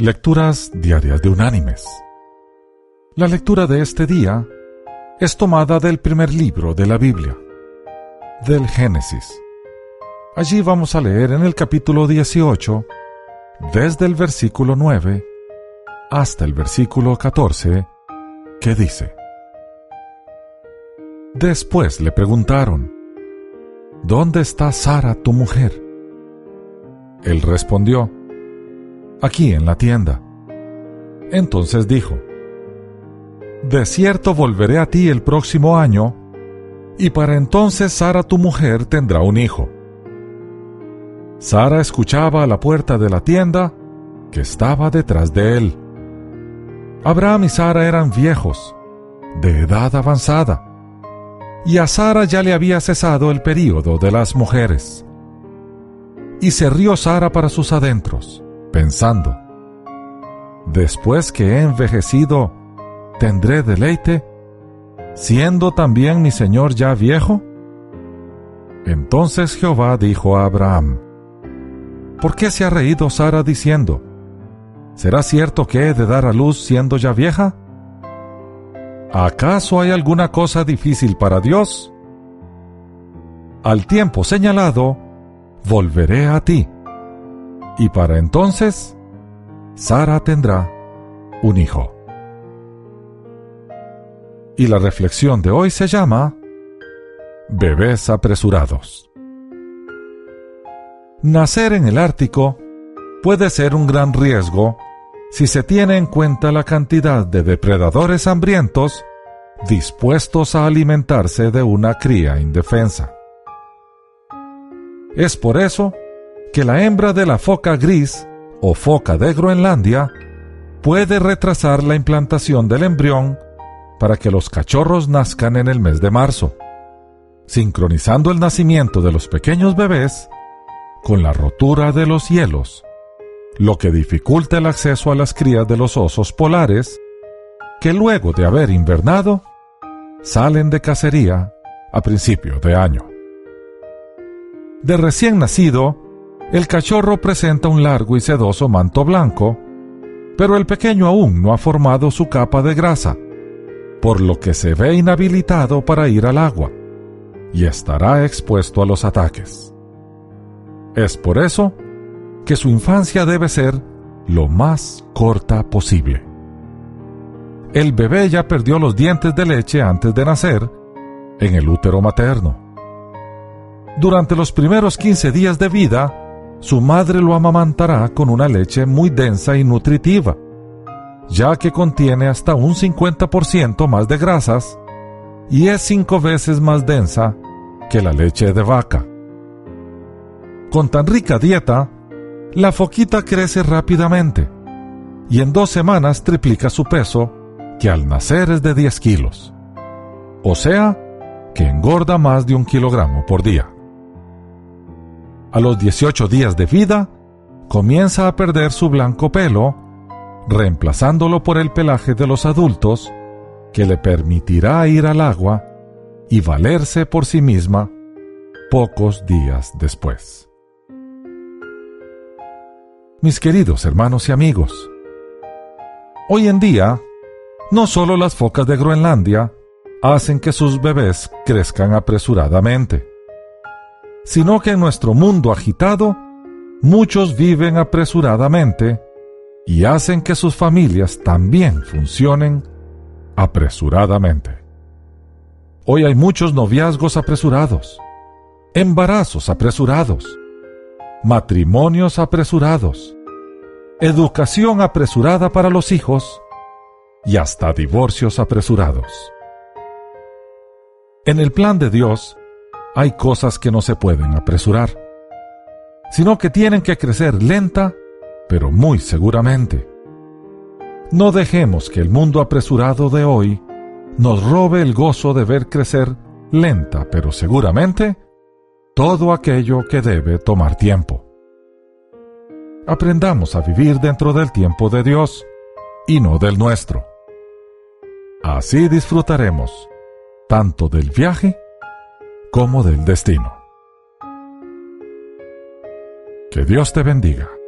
Lecturas Diarias de Unánimes. La lectura de este día es tomada del primer libro de la Biblia, del Génesis. Allí vamos a leer en el capítulo 18, desde el versículo 9 hasta el versículo 14, que dice, Después le preguntaron, ¿Dónde está Sara, tu mujer? Él respondió, aquí en la tienda. Entonces dijo, De cierto volveré a ti el próximo año, y para entonces Sara tu mujer tendrá un hijo. Sara escuchaba a la puerta de la tienda que estaba detrás de él. Abraham y Sara eran viejos, de edad avanzada, y a Sara ya le había cesado el período de las mujeres. Y se rió Sara para sus adentros pensando, después que he envejecido, ¿tendré deleite, siendo también mi Señor ya viejo? Entonces Jehová dijo a Abraham, ¿por qué se ha reído Sara diciendo, ¿será cierto que he de dar a luz siendo ya vieja? ¿Acaso hay alguna cosa difícil para Dios? Al tiempo señalado, volveré a ti y para entonces Sara tendrá un hijo. Y la reflexión de hoy se llama Bebés apresurados. Nacer en el Ártico puede ser un gran riesgo si se tiene en cuenta la cantidad de depredadores hambrientos dispuestos a alimentarse de una cría indefensa. Es por eso que la hembra de la foca gris o foca de Groenlandia puede retrasar la implantación del embrión para que los cachorros nazcan en el mes de marzo, sincronizando el nacimiento de los pequeños bebés con la rotura de los hielos, lo que dificulta el acceso a las crías de los osos polares, que luego de haber invernado, salen de cacería a principio de año. De recién nacido, el cachorro presenta un largo y sedoso manto blanco, pero el pequeño aún no ha formado su capa de grasa, por lo que se ve inhabilitado para ir al agua y estará expuesto a los ataques. Es por eso que su infancia debe ser lo más corta posible. El bebé ya perdió los dientes de leche antes de nacer en el útero materno. Durante los primeros 15 días de vida, su madre lo amamantará con una leche muy densa y nutritiva, ya que contiene hasta un 50% más de grasas y es cinco veces más densa que la leche de vaca. Con tan rica dieta, la foquita crece rápidamente y en dos semanas triplica su peso, que al nacer es de 10 kilos. O sea, que engorda más de un kilogramo por día a los 18 días de vida, comienza a perder su blanco pelo, reemplazándolo por el pelaje de los adultos, que le permitirá ir al agua y valerse por sí misma pocos días después. Mis queridos hermanos y amigos, hoy en día, no solo las focas de Groenlandia hacen que sus bebés crezcan apresuradamente, sino que en nuestro mundo agitado, muchos viven apresuradamente y hacen que sus familias también funcionen apresuradamente. Hoy hay muchos noviazgos apresurados, embarazos apresurados, matrimonios apresurados, educación apresurada para los hijos y hasta divorcios apresurados. En el plan de Dios, hay cosas que no se pueden apresurar, sino que tienen que crecer lenta, pero muy seguramente. No dejemos que el mundo apresurado de hoy nos robe el gozo de ver crecer lenta, pero seguramente, todo aquello que debe tomar tiempo. Aprendamos a vivir dentro del tiempo de Dios y no del nuestro. Así disfrutaremos tanto del viaje como del destino. Que Dios te bendiga.